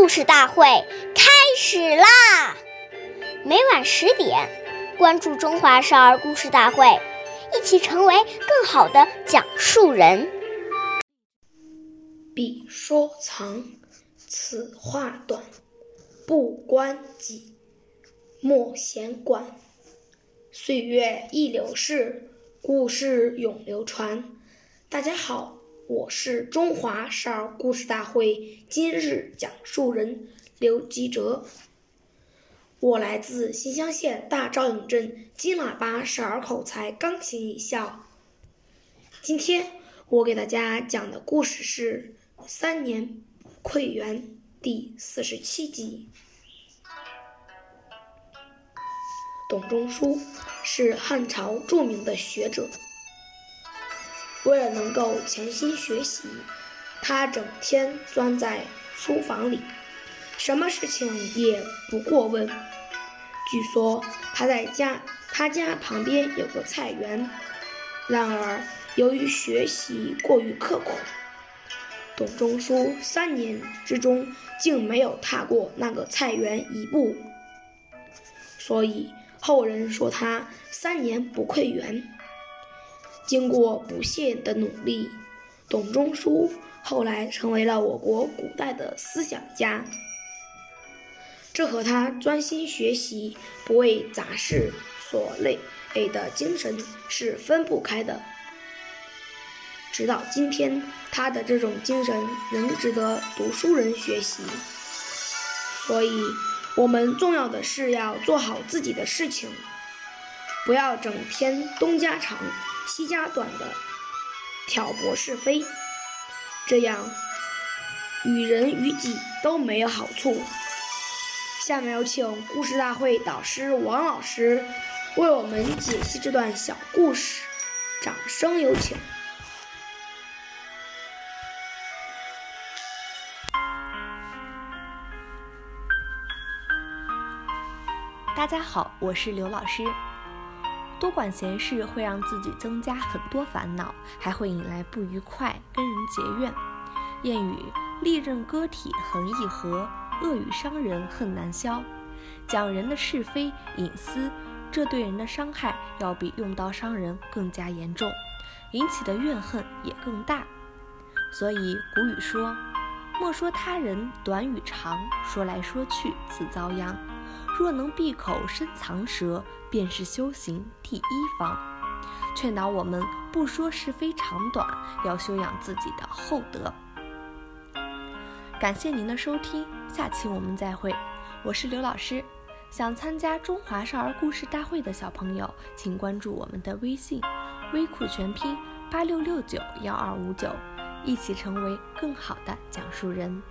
故事大会开始啦！每晚十点，关注《中华少儿故事大会》，一起成为更好的讲述人。彼说长，此话短，不关己，莫闲管。岁月易流逝，故事永流传。大家好。我是中华少儿故事大会今日讲述人刘吉哲，我来自新乡县大赵营镇金喇叭少儿口才钢琴艺校。今天我给大家讲的故事是《三年不愧园》第四十七集。董仲舒是汉朝著名的学者。为了能够潜心学习，他整天钻在书房里，什么事情也不过问。据说他在家，他家旁边有个菜园。然而，由于学习过于刻苦，董仲舒三年之中竟没有踏过那个菜园一步，所以后人说他三年不窥园。经过不懈的努力，董仲舒后来成为了我国古代的思想家。这和他专心学习、不为杂事所累累的精神是分不开的。直到今天，他的这种精神仍值得读书人学习。所以，我们重要的是要做好自己的事情，不要整天东家长。西家短的挑拨是非，这样与人与己都没有好处。下面有请故事大会导师王老师为我们解析这段小故事，掌声有请。大家好，我是刘老师。多管闲事会让自己增加很多烦恼，还会引来不愉快，跟人结怨。谚语：利刃割体横易合，恶语伤人恨难消。讲人的是非隐私，这对人的伤害要比用刀伤人更加严重，引起的怨恨也更大。所以古语说：莫说他人短与长，说来说去自遭殃。若能闭口深藏舌，便是修行第一方。劝导我们不说是非长短，要修养自己的厚德。感谢您的收听，下期我们再会。我是刘老师。想参加中华少儿故事大会的小朋友，请关注我们的微信“微库全拼八六六九幺二五九”，一起成为更好的讲述人。